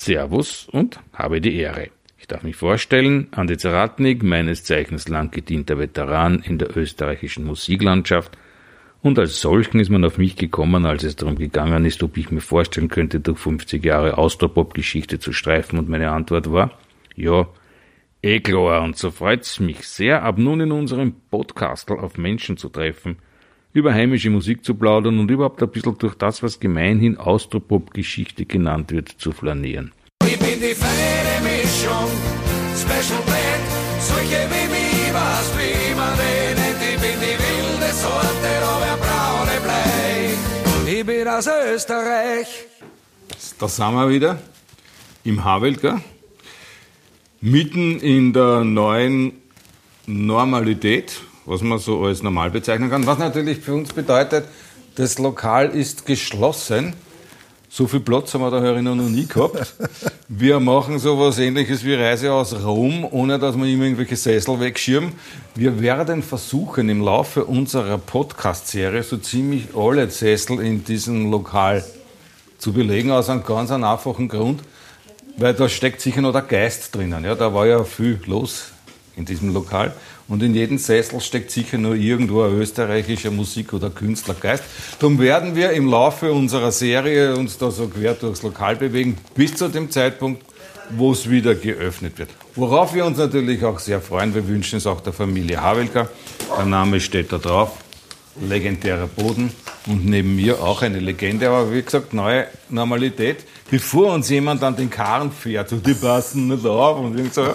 Servus und habe die Ehre. Ich darf mich vorstellen, Andi Zaratnik, meines Zeichens lang gedienter Veteran in der österreichischen Musiklandschaft, und als solchen ist man auf mich gekommen, als es darum gegangen ist, ob ich mir vorstellen könnte, durch 50 Jahre Austropop-Geschichte zu streifen, und meine Antwort war, ja, eh klar, und so freut's mich sehr, ab nun in unserem Podcast auf Menschen zu treffen, über heimische Musik zu plaudern und überhaupt ein bisschen durch das, was gemeinhin Austropop-Geschichte genannt wird, zu flanieren. Ich bin die feine Mischung, Special Blend, solche wie mich, was wie man nennt, ich bin die wilde Sorte, aber braune Blei. Ich bin aus Österreich. Da sind wir wieder im Havelka mitten in der neuen Normalität, was man so als normal bezeichnen kann. Was natürlich für uns bedeutet, das Lokal ist geschlossen. So viel Platz haben wir da herinnen noch nie gehabt. Wir machen so was ähnliches wie Reise aus Rom, ohne dass wir immer irgendwelche Sessel wegschirmen. Wir werden versuchen, im Laufe unserer Podcast-Serie so ziemlich alle Sessel in diesem Lokal zu belegen, aus einem ganz einfachen Grund weil da steckt sicher noch der Geist drinnen. Ja, da war ja viel los in diesem Lokal. Und in jedem Sessel steckt sicher nur irgendwo ein österreichischer Musik- oder Künstlergeist. Darum werden wir im Laufe unserer Serie uns da so quer durchs Lokal bewegen, bis zu dem Zeitpunkt, wo es wieder geöffnet wird. Worauf wir uns natürlich auch sehr freuen. Wir wünschen es auch der Familie Havelka. Der Name steht da drauf. Legendärer Boden. Und neben mir auch eine Legende, aber wie gesagt, neue Normalität bevor uns jemand an den Karren fährt und die passen nicht auf und so,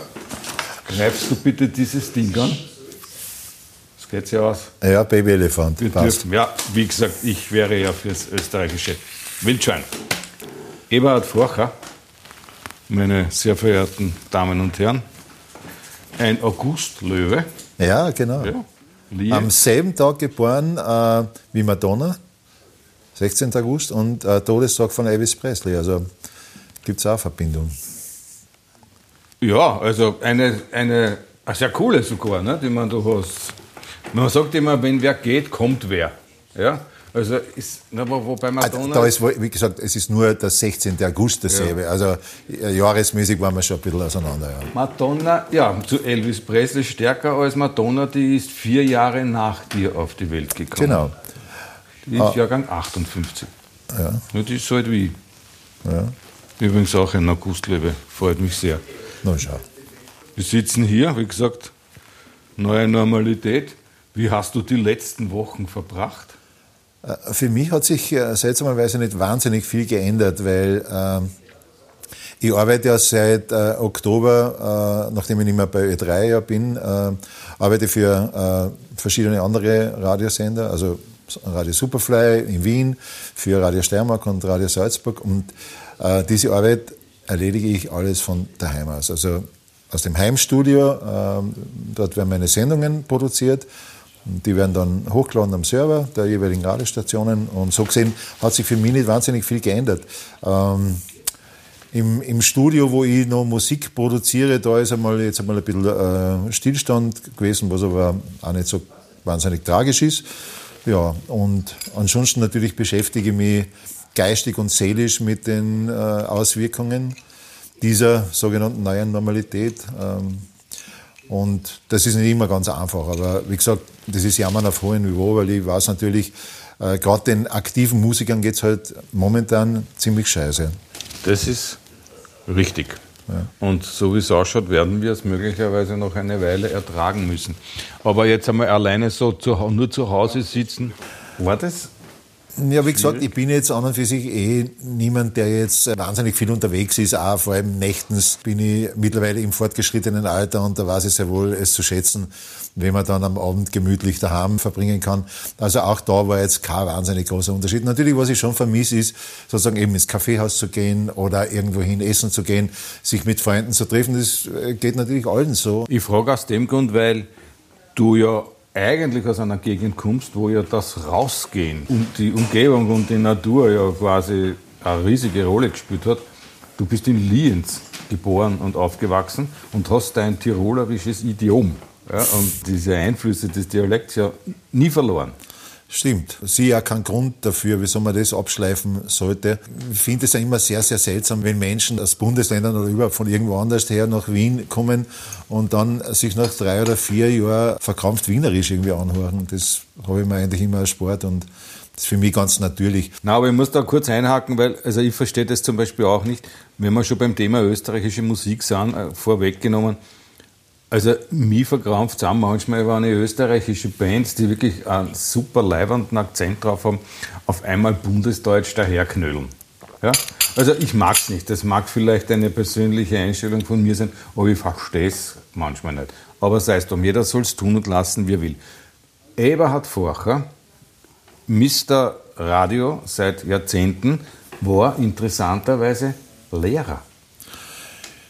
greifst du bitte dieses Ding an? Das geht ja aus. Ja, Babyelefant. ja, wie gesagt, ich wäre ja fürs österreichische Wildschwein. Eberhard Forcher, meine sehr verehrten Damen und Herren, ein Augustlöwe. Ja, genau. Ja, Am selben Tag geboren äh, wie Madonna. 16. August und äh, Todestag von Elvis Presley. Also gibt es auch eine Verbindung. Ja, also eine, eine, eine sehr coole sogar, ne, die man da hast. Man sagt immer, wenn wer geht, kommt wer. Ja? Also ist, na, wo, wo bei Madonna. Da ist, wie gesagt, es ist nur der 16. August dasselbe. Ja. Also äh, jahresmäßig waren wir schon ein bisschen auseinander. Ja. Madonna, ja, zu Elvis Presley stärker als Madonna, die ist vier Jahre nach dir auf die Welt gekommen. Genau. Die ist ah. Jahrgang 58. Ja. ja. Die ist so alt wie ich. Ja. Übrigens auch ein Augustlebe, freut mich sehr. Na schau. Wir sitzen hier, wie gesagt, neue Normalität. Wie hast du die letzten Wochen verbracht? Äh, für mich hat sich äh, seltsamerweise nicht wahnsinnig viel geändert, weil äh, ich arbeite ja seit äh, Oktober, äh, nachdem ich nicht mehr bei Ö3 ja bin, äh, arbeite für verschiedene andere Radiosender, also Radio Superfly in Wien, für Radio Steiermark und Radio Salzburg. Und diese Arbeit erledige ich alles von daheim aus. Also aus dem Heimstudio, äh, dort werden meine Sendungen produziert. Die werden dann hochgeladen am Server der jeweiligen Radiostationen. Und so gesehen hat sich für mich nicht wahnsinnig viel geändert. Ähm, im, Im Studio, wo ich noch Musik produziere, da ist einmal jetzt einmal ein bisschen äh, Stillstand gewesen, was aber auch nicht so wahnsinnig tragisch ist. Ja, und ansonsten natürlich beschäftige ich mich geistig und seelisch mit den äh, Auswirkungen dieser sogenannten neuen Normalität. Ähm, und das ist nicht immer ganz einfach, aber wie gesagt, das ist Jammern auf hohem Niveau, weil ich weiß natürlich, äh, gerade den aktiven Musikern geht es halt momentan ziemlich scheiße. Das ist richtig. Ja. Und so wie es ausschaut, werden wir es möglicherweise noch eine Weile ertragen müssen. Aber jetzt einmal alleine so zu, nur zu Hause sitzen, war das ja, wie gesagt, ich bin jetzt an und für sich eh niemand, der jetzt wahnsinnig viel unterwegs ist. Auch vor allem nächtens bin ich mittlerweile im fortgeschrittenen Alter und da weiß ich sehr wohl, es zu schätzen, wenn man dann am Abend gemütlich daheim verbringen kann. Also auch da war jetzt kein wahnsinnig großer Unterschied. Natürlich, was ich schon vermisse, ist sozusagen eben ins Kaffeehaus zu gehen oder irgendwohin essen zu gehen, sich mit Freunden zu treffen. Das äh, geht natürlich allen so. Ich frage aus dem Grund, weil du ja eigentlich aus einer Gegend kommst, wo ja das Rausgehen und die Umgebung und die Natur ja quasi eine riesige Rolle gespielt hat. Du bist in Lienz geboren und aufgewachsen und hast dein tirolerisches Idiom ja, und diese Einflüsse des Dialekts ja nie verloren. Stimmt. Sie ja kein Grund dafür, wieso man das abschleifen sollte. Ich finde es ja immer sehr, sehr seltsam, wenn Menschen aus Bundesländern oder überhaupt von irgendwo anders her nach Wien kommen und dann sich nach drei oder vier Jahren verkrampft Wienerisch irgendwie anhören. Das habe ich mir eigentlich immer als Sport und das ist für mich ganz natürlich. Na, aber ich muss da kurz einhaken, weil also ich verstehe das zum Beispiel auch nicht, wenn wir schon beim Thema österreichische Musik sind, äh, vorweggenommen. Also mich verkrampft es auch manchmal, wenn eine österreichische Bands, die wirklich einen super leibenden Akzent drauf haben, auf einmal bundesdeutsch daherknöllen. Ja? Also ich mag es nicht. Das mag vielleicht eine persönliche Einstellung von mir sein, aber ich verstehe es manchmal nicht. Aber sei es drum, jeder soll es tun und lassen, wie er will. Eberhard Forcher Mr. Radio seit Jahrzehnten, war interessanterweise Lehrer.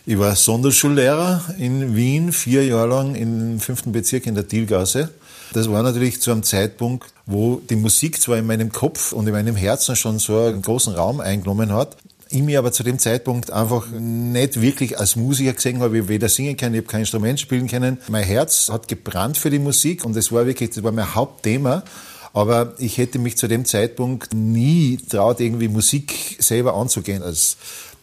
Ich war Sonderschullehrer in Wien, vier Jahre lang im fünften Bezirk in der Thielgasse. Das war natürlich zu einem Zeitpunkt, wo die Musik zwar in meinem Kopf und in meinem Herzen schon so einen großen Raum eingenommen hat, ich mir aber zu dem Zeitpunkt einfach nicht wirklich als Musiker gesehen habe. Ich weder singen können, ich habe kein Instrument spielen können. Mein Herz hat gebrannt für die Musik und das war wirklich, das war mein Hauptthema. Aber ich hätte mich zu dem Zeitpunkt nie traut, irgendwie Musik selber anzugehen als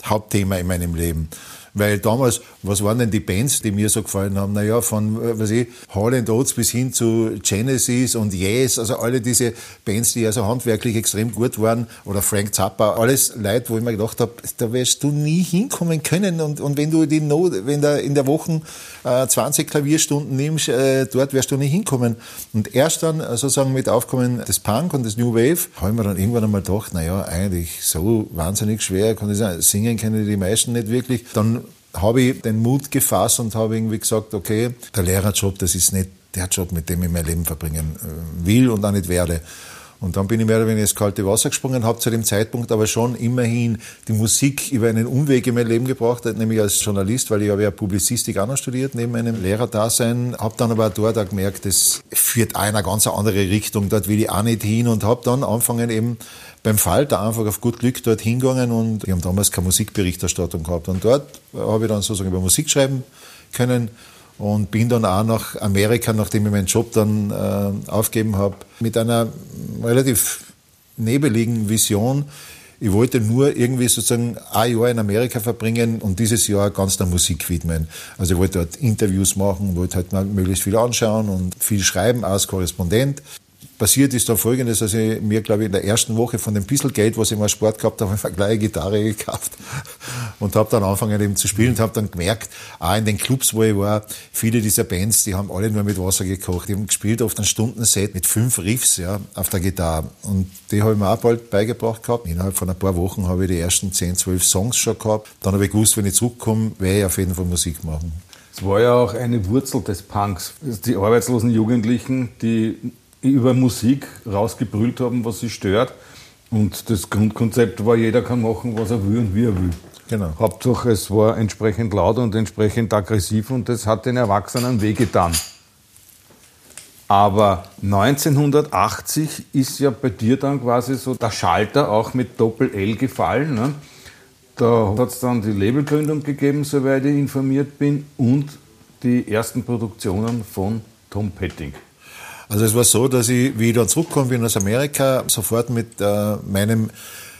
Hauptthema in meinem Leben. Weil damals, was waren denn die Bands, die mir so gefallen haben? Naja, von, äh, was ich, Hall Oates bis hin zu Genesis und Yes, also alle diese Bands, die also handwerklich extrem gut waren, oder Frank Zappa, alles Leute, wo ich mir gedacht habe, da wirst du nie hinkommen können und, und wenn du die Not, wenn da in der Woche äh, 20 Klavierstunden nimmst, äh, dort wirst du nicht hinkommen. Und erst dann äh, sozusagen mit Aufkommen des Punk und des New Wave, habe ich mir dann irgendwann einmal gedacht, naja, eigentlich so wahnsinnig schwer, kann ich sagen, singen können die meisten nicht wirklich. Dann habe ich den Mut gefasst und habe irgendwie gesagt, okay, der Lehrerjob, das ist nicht der Job, mit dem ich mein Leben verbringen äh, will und auch nicht werde. Und dann bin ich mehr oder weniger ins kalte Wasser gesprungen, habe zu dem Zeitpunkt aber schon immerhin die Musik über einen Umweg in mein Leben gebracht, nämlich als Journalist, weil ich habe ja Publizistik auch noch studiert, neben meinem Lehrerdasein, habe dann aber dort auch gemerkt, das führt auch in eine ganz andere Richtung, dort will ich auch nicht hin und habe dann angefangen eben beim Falter einfach auf gut Glück dort hingegangen und wir haben damals keine Musikberichterstattung gehabt. Und dort habe ich dann sozusagen über Musik schreiben können und bin dann auch nach Amerika, nachdem ich meinen Job dann äh, aufgeben habe, mit einer relativ nebeligen Vision. Ich wollte nur irgendwie sozusagen ein Jahr in Amerika verbringen und dieses Jahr ganz der Musik widmen. Also ich wollte dort Interviews machen, wollte halt mal möglichst viel anschauen und viel schreiben als Korrespondent passiert ist dann folgendes, ich mir, glaube ich, in der ersten Woche von dem bisschen Geld, was ich mal Sport gehabt habe, eine gleiche Gitarre gekauft und habe dann angefangen eben zu spielen und habe dann gemerkt, auch in den Clubs, wo ich war, viele dieser Bands, die haben alle nur mit Wasser gekocht. Die haben gespielt oft ein Stundenset mit fünf Riffs ja, auf der Gitarre und die habe ich mir auch bald beigebracht gehabt. Innerhalb von ein paar Wochen habe ich die ersten zehn, zwölf Songs schon gehabt. Dann habe ich gewusst, wenn ich zurückkomme, werde ich auf jeden Fall Musik machen. Es war ja auch eine Wurzel des Punks. Die arbeitslosen Jugendlichen, die über Musik rausgebrüllt haben, was sie stört. Und das Grundkonzept war, jeder kann machen, was er will und wie er will. Genau. Hauptsache, es war entsprechend laut und entsprechend aggressiv und das hat den Erwachsenen wehgetan. Aber 1980 ist ja bei dir dann quasi so der Schalter auch mit Doppel-L gefallen. Ne? Da hat es dann die Labelgründung gegeben, soweit ich informiert bin, und die ersten Produktionen von Tom Petting. Also es war so, dass ich, wie ich dann zurückgekommen bin aus Amerika, sofort mit äh, meinem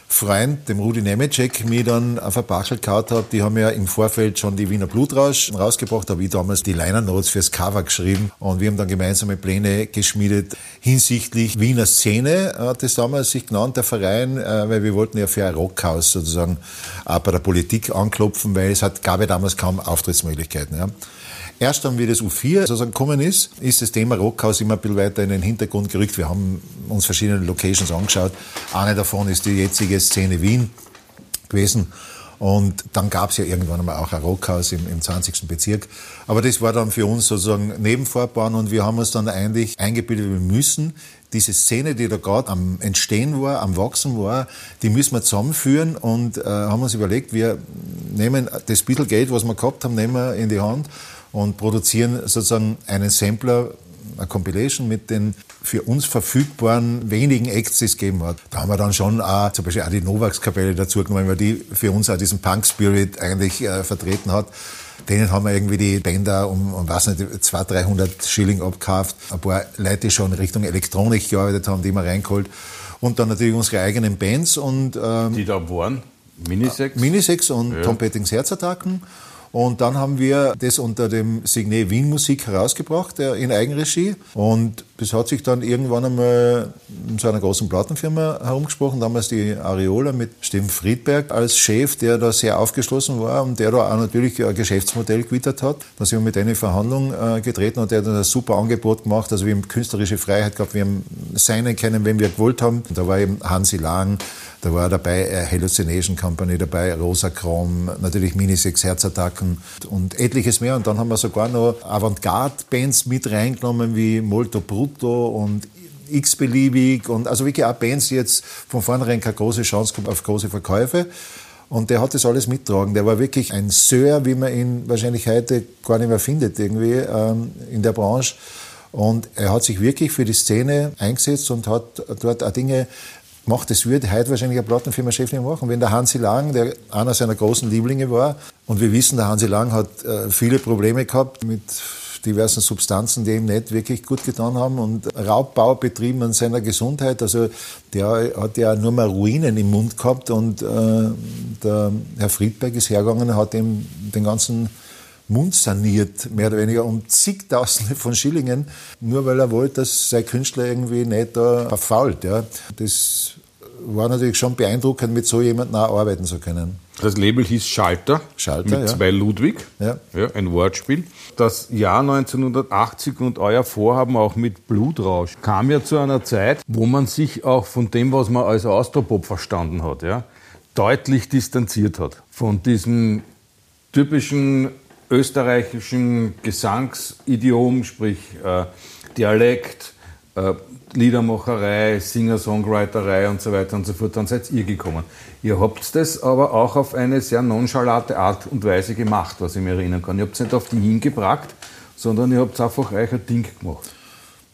Freund, dem Rudi Nemecek, mir dann auf ein Bachel gehauen habe. Die haben ja im Vorfeld schon die Wiener Blutrausch rausgebracht, habe ich damals die Liner Notes fürs Cover geschrieben und wir haben dann gemeinsame Pläne geschmiedet hinsichtlich Wiener Szene, hat es damals sich genannt, der Verein, äh, weil wir wollten ja für ein Rockhaus sozusagen auch bei der Politik anklopfen, weil es hat, gab ja damals kaum Auftrittsmöglichkeiten. Ja. Erst dann, wie das U4 sozusagen gekommen ist, ist das Thema Rockhaus immer ein bisschen weiter in den Hintergrund gerückt. Wir haben uns verschiedene Locations angeschaut. Eine davon ist die jetzige Szene Wien gewesen. Und dann gab es ja irgendwann einmal auch ein Rockhaus im, im 20. Bezirk. Aber das war dann für uns sozusagen Nebenvorbahn und wir haben uns dann eigentlich eingebildet, wir müssen diese Szene, die da gerade am Entstehen war, am Wachsen war, die müssen wir zusammenführen und äh, haben uns überlegt, wir nehmen das bisschen Geld, was wir gehabt haben, nehmen wir in die Hand und produzieren sozusagen einen Sampler eine Compilation mit den für uns verfügbaren wenigen Acts, die es gegeben hat. Da haben wir dann schon auch zum Beispiel auch die Novax-Kapelle dazu genommen, weil die für uns auch diesen Punk-Spirit eigentlich äh, vertreten hat. Denen haben wir irgendwie die Bänder um, um was nicht, 200, 300 Schilling abgekauft. Ein paar Leute, die schon Richtung Elektronik gearbeitet haben, die wir reingeholt. Und dann natürlich unsere eigenen Bands und, ähm, Die da waren? Minisex? Minisex und ja. Tom Pettings Herzattacken. Und dann haben wir das unter dem Signet Wien Musik herausgebracht, in Eigenregie. Und das hat sich dann irgendwann einmal in so einer großen Plattenfirma herumgesprochen, damals die Areola mit Steffen Friedberg als Chef, der da sehr aufgeschlossen war und der da auch natürlich ein Geschäftsmodell gewittert hat. Da sind wir mit denen in Verhandlung äh, getreten und der hat dann ein super Angebot gemacht. Also wir haben künstlerische Freiheit gehabt, wir haben seinen können, wenn wir gewollt haben. Und da war eben Hansi Lang, da war dabei äh, Hallucination Company dabei, Rosa Chrom, natürlich Minisex Herzattacken und etliches mehr. Und dann haben wir sogar noch Avantgarde-Bands mit reingenommen wie Molto Brutto und x-beliebig und also wirklich auch Bands, die jetzt von vornherein keine große Chance haben auf große Verkäufe. Und der hat das alles mittragen. Der war wirklich ein Sir, wie man ihn wahrscheinlich heute gar nicht mehr findet irgendwie ähm, in der Branche. Und er hat sich wirklich für die Szene eingesetzt und hat dort auch Dinge macht, das würde heute wahrscheinlich eine Plattenfirma-Chef nicht machen. Wenn der Hansi Lang, der einer seiner großen Lieblinge war, und wir wissen, der Hansi Lang hat äh, viele Probleme gehabt mit diversen Substanzen, die ihm nicht wirklich gut getan haben und Raubbau betrieben an seiner Gesundheit. Also der hat ja nur mal Ruinen im Mund gehabt und äh, der Herr Friedberg ist hergegangen, hat ihm den ganzen Mund saniert, mehr oder weniger um zigtausende von Schillingen, nur weil er wollte, dass sein Künstler irgendwie nicht da verfault. Ja. Das war natürlich schon beeindruckend, mit so jemandem auch arbeiten zu können. Das Label hieß Schalter, Schalter mit ja. zwei Ludwig, ja. ja. ein Wortspiel. Das Jahr 1980 und euer Vorhaben auch mit Blutrausch kam ja zu einer Zeit, wo man sich auch von dem, was man als Austropop verstanden hat, ja, deutlich distanziert hat. Von diesem typischen österreichischen Gesangsidiom, sprich äh, Dialekt, äh, Liedermacherei, Singer-Songwriterei und so weiter und so fort, dann seid ihr gekommen. Ihr habt das aber auch auf eine sehr nonchalante Art und Weise gemacht, was ich mir erinnern kann. Ihr habt es nicht auf die hingebracht, sondern ihr habt einfach euch ein Ding gemacht.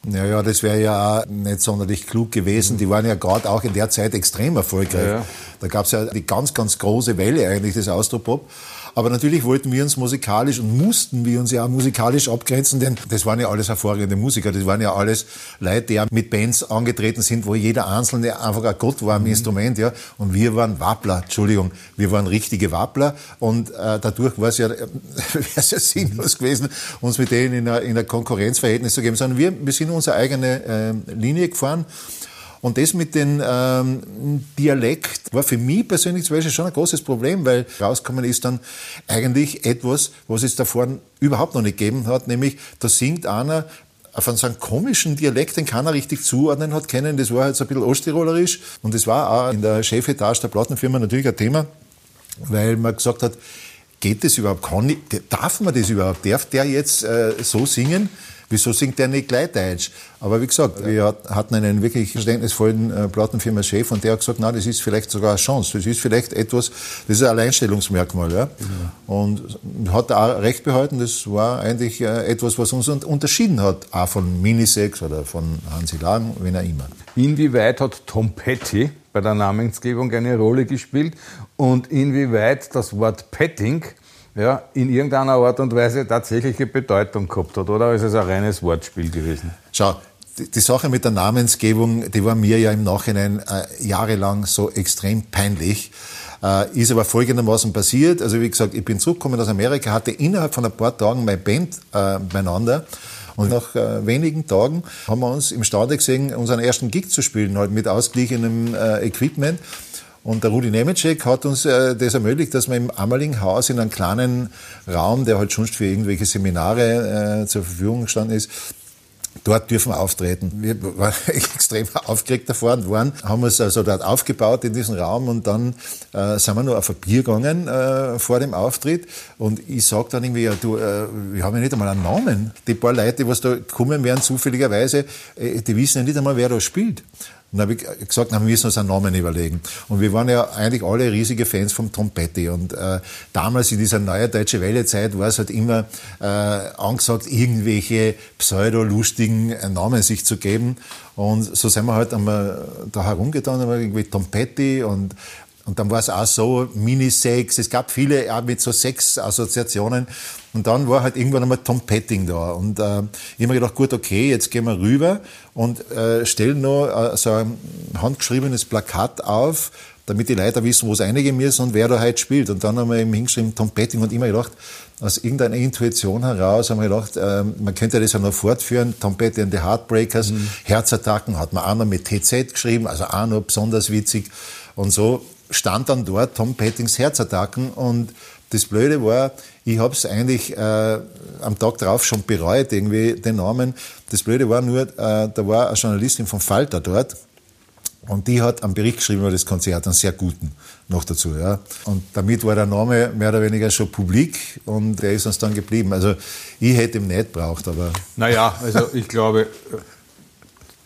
Ja, ja, das wäre ja nicht sonderlich klug gewesen. Die waren ja gerade auch in der Zeit extrem erfolgreich. Ja, ja. Da gab es ja die ganz, ganz große Welle eigentlich des Austropop. Aber natürlich wollten wir uns musikalisch und mussten wir uns ja musikalisch abgrenzen, denn das waren ja alles hervorragende Musiker. Das waren ja alles Leute, die ja mit Bands angetreten sind, wo jeder Einzelne einfach ein Gott war am mhm. Instrument, ja. Und wir waren Wappler, Entschuldigung, wir waren richtige Wappler und äh, dadurch war es ja, wäre es ja sinnlos gewesen, uns mit denen in ein, in ein Konkurrenzverhältnis zu geben, sondern wir, wir sind unsere eigene äh, Linie gefahren und das mit dem ähm, Dialekt war für mich persönlich zum Beispiel schon ein großes Problem, weil rausgekommen ist dann eigentlich etwas, was es davor überhaupt noch nicht gegeben hat, nämlich da singt einer von so einem komischen Dialekt, den keiner richtig zuordnen hat können. Das war halt so ein bisschen osttirolerisch. Und das war auch in der Chefetage der Plattenfirma natürlich ein Thema, weil man gesagt hat, geht das überhaupt? Kann ich, darf man das überhaupt? Darf der jetzt äh, so singen? Wieso singt der nicht gleich Deutsch? Aber wie gesagt, wir hatten einen wirklich verständnisvollen äh, Plattenfirma-Chef und der hat gesagt, na, das ist vielleicht sogar eine Chance. Das ist vielleicht etwas, das ist ein Alleinstellungsmerkmal. Ja? Mhm. Und hat auch recht behalten, das war eigentlich äh, etwas, was uns unterschieden hat, auch von Minisex oder von Hansi Lang, wenn er immer. Inwieweit hat Tom Petty bei der Namensgebung eine Rolle gespielt und inwieweit das Wort Petting ja, in irgendeiner Art und Weise tatsächliche Bedeutung gehabt hat, oder ist es ein reines Wortspiel gewesen? Schau, die, Sache mit der Namensgebung, die war mir ja im Nachhinein äh, jahrelang so extrem peinlich. Äh, ist aber folgendermaßen passiert. Also wie gesagt, ich bin zurückgekommen aus Amerika, hatte innerhalb von ein paar Tagen meine Band äh, beieinander. Und nach äh, wenigen Tagen haben wir uns im Stade gesehen, unseren ersten Gig zu spielen, halt mit ausgeglichenem äh, Equipment. Und der Rudi Nemetschek hat uns äh, das ermöglicht, dass wir im Ammerling-Haus in einem kleinen Raum, der halt schon für irgendwelche Seminare äh, zur Verfügung gestanden ist, Dort dürfen wir auftreten. Wir waren extrem aufgeregt davor und waren, haben uns also dort aufgebaut in diesem Raum und dann äh, sind wir nur auf ein Bier gegangen äh, vor dem Auftritt und ich sag dann irgendwie, ja, du, äh, wir haben ja nicht einmal einen Namen. Die paar Leute, die da kommen werden, zufälligerweise, äh, die wissen ja nicht einmal, wer da spielt. Und dann habe ich gesagt, wir müssen uns einen Namen überlegen. Und wir waren ja eigentlich alle riesige Fans vom Tom Petty. Und äh, damals in dieser neuen Deutsche Welle-Zeit war es halt immer äh, angesagt, irgendwelche pseudo-lustigen Namen sich zu geben. Und so sind wir halt einmal da herumgetan, haben irgendwie Tom Petty und und dann war es auch so, Minisex, es gab viele auch mit so Sex-Assoziationen. Und dann war halt irgendwann einmal Tom Petting da. Und äh, ich habe mir gedacht, gut, okay, jetzt gehen wir rüber und äh, stellen noch äh, so ein handgeschriebenes Plakat auf, damit die Leute wissen, wo es einigen müssen und wer da heute spielt. Und dann haben wir eben hingeschrieben, Tom Petting und immer gedacht, aus irgendeiner Intuition heraus haben wir gedacht, äh, man könnte das ja noch fortführen. Tom Petty and the Heartbreakers, mhm. Herzattacken hat man auch noch mit TZ geschrieben, also auch noch besonders witzig. Und so stand dann dort Tom Pettings Herzattacken und das Blöde war, ich habe es eigentlich äh, am Tag darauf schon bereut, irgendwie den Namen. Das Blöde war nur, äh, da war eine Journalistin von Falter dort und die hat einen Bericht geschrieben über das Konzert, einen sehr guten noch dazu. Ja. Und damit war der Name mehr oder weniger schon publik und der ist uns dann geblieben. Also ich hätte ihn nicht braucht, aber... Naja, also ich glaube,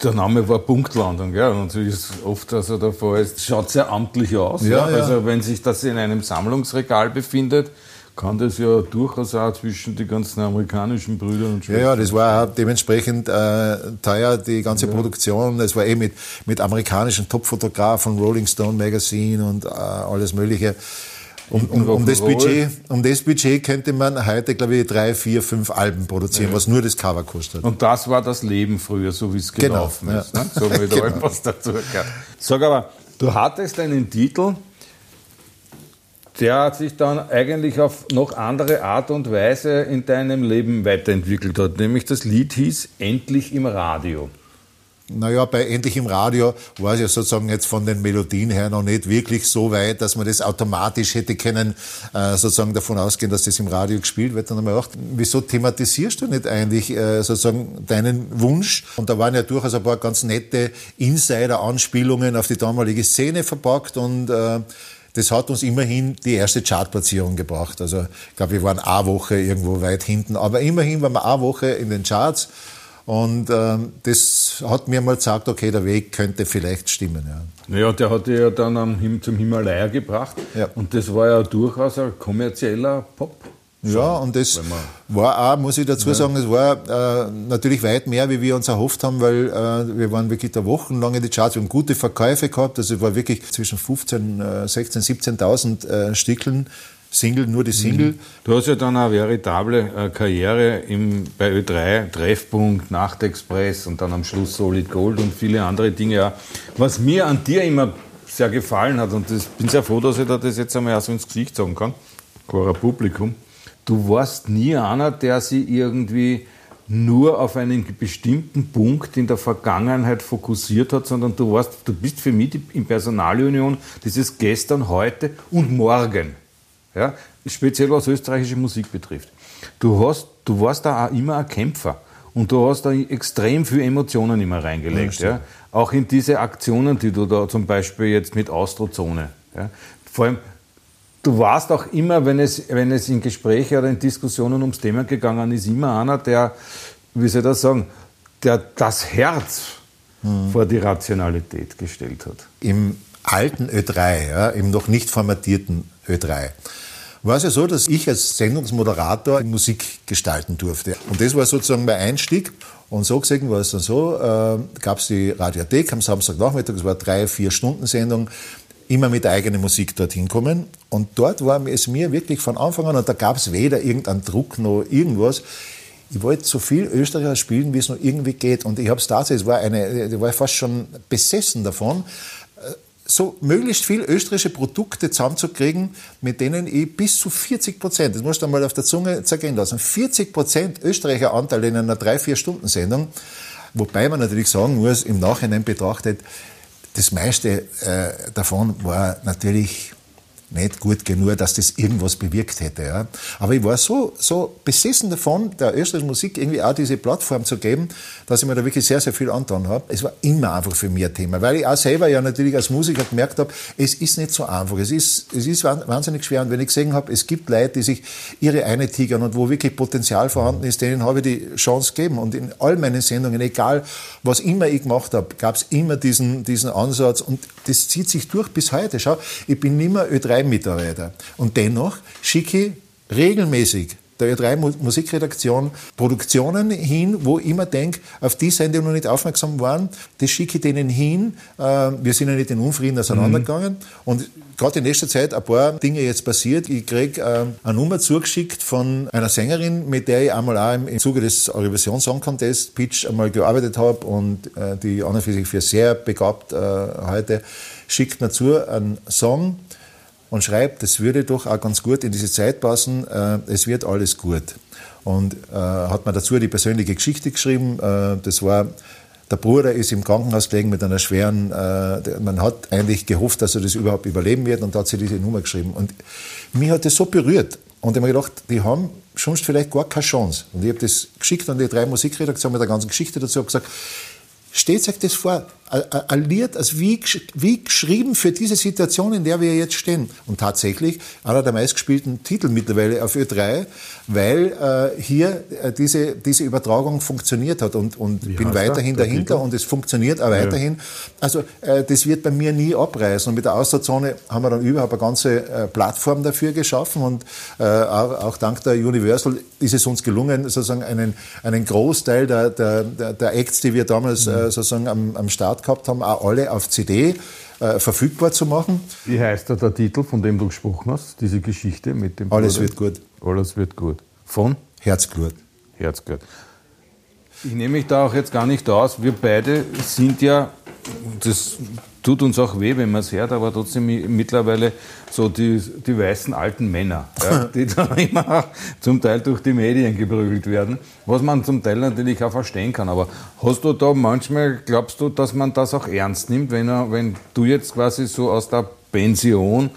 der Name war Punktlandung, gell? Und wie es oft also der Fall ist, schaut sehr amtlich aus. Ja, ja. Also wenn sich das in einem Sammlungsregal befindet, kann das ja durchaus auch zwischen die ganzen amerikanischen Brüdern und Schwestern. Ja, ja, das war auch dementsprechend äh, teuer, die ganze ja. Produktion. Es war eh mit, mit amerikanischen Topfotografen, Rolling Stone Magazine und äh, alles Mögliche. Um, um, um, das Budget, um das Budget könnte man heute, glaube ich, drei, vier, fünf Alben produzieren, ja. was nur das Cover kostet. Und das war das Leben früher, so wie es genau, gelaufen genau, ist. Ja. Ne? So mit genau. allem, was dazu gehört. Sag aber, du hattest einen Titel, der sich dann eigentlich auf noch andere Art und Weise in deinem Leben weiterentwickelt hat. Nämlich das Lied hieß Endlich im Radio. Naja, bei Endlich im Radio war es ja sozusagen jetzt von den Melodien her noch nicht wirklich so weit, dass man das automatisch hätte können, äh, sozusagen davon ausgehen, dass das im Radio gespielt wird. Dann haben wir gedacht, wieso thematisierst du nicht eigentlich äh, sozusagen deinen Wunsch? Und da waren ja durchaus ein paar ganz nette Insider-Anspielungen auf die damalige Szene verpackt und äh, das hat uns immerhin die erste Chartplatzierung gebracht. Also ich glaube, wir waren eine Woche irgendwo weit hinten, aber immerhin waren wir eine Woche in den Charts. Und ähm, das hat mir mal gesagt, okay, der Weg könnte vielleicht stimmen. Ja. Naja, der hat ja dann am, zum Himalaya gebracht. Ja. Und das war ja durchaus ein kommerzieller Pop. Ja, und das war auch, muss ich dazu sagen, es war äh, natürlich weit mehr, wie wir uns erhofft haben, weil äh, wir waren wirklich da wochenlang in die Charts, wir haben gute Verkäufe gehabt, also es war wirklich zwischen 15, äh, 16, 17.000 äh, Stickeln. Single, nur die Single. Mhm. Du hast ja dann eine veritable äh, Karriere im, bei Ö3, Treffpunkt, Nachtexpress und dann am Schluss Solid Gold und viele andere Dinge. Ja. Was mir an dir immer sehr gefallen hat, und ich bin sehr froh, dass ich das jetzt einmal so ins Gesicht sagen kann, Cora Publikum, du warst nie einer, der sie irgendwie nur auf einen bestimmten Punkt in der Vergangenheit fokussiert hat, sondern du warst, du bist für mich in Personalunion dieses Gestern, heute und morgen. Ja? Speziell was österreichische Musik betrifft. Du, hast, du warst da auch immer ein Kämpfer. Und du hast da extrem viel Emotionen immer reingelegt. Ja, ja. Auch in diese Aktionen, die du da zum Beispiel jetzt mit Austrozone. Ja. Vor allem, du warst auch immer, wenn es, wenn es in Gespräche oder in Diskussionen ums Thema gegangen ist, immer einer, der, wie soll ich das sagen, der das Herz mhm. vor die Rationalität gestellt hat. Im alten Ö3, ja, im noch nicht formatierten Ö3, war es ja so, dass ich als Sendungsmoderator Musik gestalten durfte. Und das war sozusagen mein Einstieg. Und so gesehen war es dann so, äh, gab es die Radiothek am Samstagnachmittag, es war drei, vier Stunden Sendung, immer mit eigener Musik dorthin kommen. Und dort war es mir wirklich von Anfang an, und da gab es weder irgendeinen Druck noch irgendwas, ich wollte so viel Österreicher spielen, wie es nur irgendwie geht. Und ich habe es tatsächlich, war eine, ich war fast schon besessen davon, so möglichst viel österreichische Produkte zusammenzukriegen, mit denen ich bis zu 40 Prozent, das musst du mal auf der Zunge zergehen lassen, 40 Prozent Österreicher Anteil in einer 3-4-Stunden-Sendung, wobei man natürlich sagen muss, im Nachhinein betrachtet, das meiste äh, davon war natürlich nicht gut genug, dass das irgendwas bewirkt hätte. Ja. Aber ich war so, so besessen davon, der österreichischen Musik irgendwie auch diese Plattform zu geben, dass ich mir da wirklich sehr, sehr viel angetan habe. Es war immer einfach für mich ein Thema, weil ich auch selber ja natürlich als Musiker gemerkt habe, es ist nicht so einfach. Es ist, es ist wahnsinnig schwer. Und wenn ich gesehen habe, es gibt Leute, die sich ihre eine tigern und wo wirklich Potenzial vorhanden ist, denen habe ich die Chance gegeben. Und in all meinen Sendungen, egal was immer ich gemacht habe, gab es immer diesen, diesen Ansatz. Und das zieht sich durch bis heute. Schau, ich bin nimmer Ö3-Mitarbeiter. Und dennoch schicke ich regelmäßig der Ö3 Musikredaktion Produktionen hin, wo ich immer denke, auf die seien die noch nicht aufmerksam waren. Das schicke ich denen hin. Äh, wir sind ja nicht in Unfrieden auseinandergegangen. Mhm. Und gerade in letzter Zeit ein paar Dinge jetzt passiert. Ich kriege äh, eine Nummer zugeschickt von einer Sängerin, mit der ich einmal auch im Zuge des Eurovision Song Contest Pitch einmal gearbeitet habe und äh, die an und für sich für sehr begabt heute schickt mir zu einen Song, und schreibt, es würde doch auch ganz gut in diese Zeit passen, äh, es wird alles gut. Und äh, hat mir dazu die persönliche Geschichte geschrieben. Äh, das war, der Bruder ist im Krankenhaus gelegen mit einer schweren, äh, man hat eigentlich gehofft, dass er das überhaupt überleben wird und hat sie diese Nummer geschrieben. Und mich hat das so berührt. Und ich habe mir gedacht, die haben sonst vielleicht gar keine Chance. Und ich habe das geschickt an die drei Musikredaktionen mit der ganzen Geschichte dazu, habe gesagt, Stellt euch das vor, Lied, also wie, wie geschrieben für diese Situation, in der wir jetzt stehen. Und tatsächlich einer der meistgespielten Titel mittlerweile auf Ö3, weil äh, hier äh, diese, diese Übertragung funktioniert hat und, und bin weiterhin der, dahinter und es funktioniert auch weiterhin. Ja. Also äh, das wird bei mir nie abreißen. Und mit der Austerzone haben wir dann überhaupt eine ganze äh, Plattform dafür geschaffen und äh, auch, auch dank der Universal ist es uns gelungen, sozusagen einen, einen Großteil der, der, der, der Acts, die wir damals mhm. äh, sozusagen am, am Start gehabt haben, auch alle auf CD äh, verfügbar zu machen. Wie heißt da der Titel, von dem du gesprochen hast, diese Geschichte mit dem Alles Bruder? wird gut. Alles wird gut. Von? Herzglut. Herzglut. Ich nehme mich da auch jetzt gar nicht aus. Wir beide sind ja, das tut uns auch weh, wenn man es hört, aber trotzdem mittlerweile so die, die weißen alten Männer, ja, die da immer zum Teil durch die Medien geprügelt werden, was man zum Teil natürlich auch verstehen kann. Aber hast du da manchmal, glaubst du, dass man das auch ernst nimmt, wenn, er, wenn du jetzt quasi so aus der Pension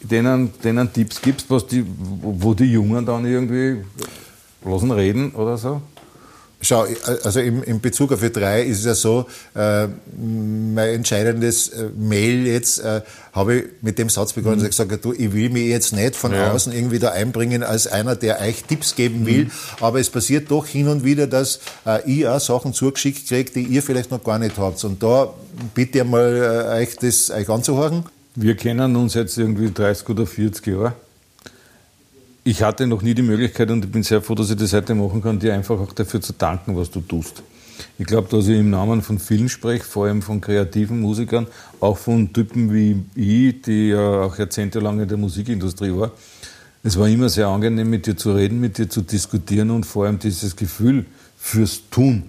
denen, denen Tipps gibst, was die, wo die Jungen dann irgendwie losen reden oder so? Schau, also im, in Bezug auf E3 ist es ja so, äh, mein entscheidendes äh, Mail jetzt äh, habe ich mit dem Satz begonnen, mhm. dass ich gesagt du, ich will mich jetzt nicht von ja. außen irgendwie da einbringen als einer, der euch Tipps geben will, mhm. aber es passiert doch hin und wieder, dass äh, ich auch Sachen zugeschickt kriege, die ihr vielleicht noch gar nicht habt. Und da bitte ich mal äh, euch das euch anzuhören. Wir kennen uns jetzt irgendwie 30 oder 40 Jahre ich hatte noch nie die Möglichkeit und ich bin sehr froh, dass ich das heute machen kann, dir einfach auch dafür zu danken, was du tust. Ich glaube, dass ich im Namen von vielen spreche, vor allem von kreativen Musikern, auch von Typen wie ich, die ja auch jahrzehntelang in der Musikindustrie war. Es war immer sehr angenehm, mit dir zu reden, mit dir zu diskutieren und vor allem dieses Gefühl fürs Tun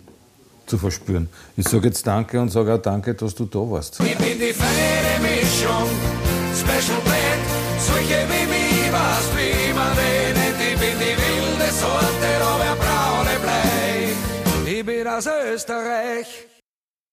zu verspüren. Ich sage jetzt Danke und sage auch Danke, dass du da warst. Ich bin die feine Mischung, Special aus Österreich.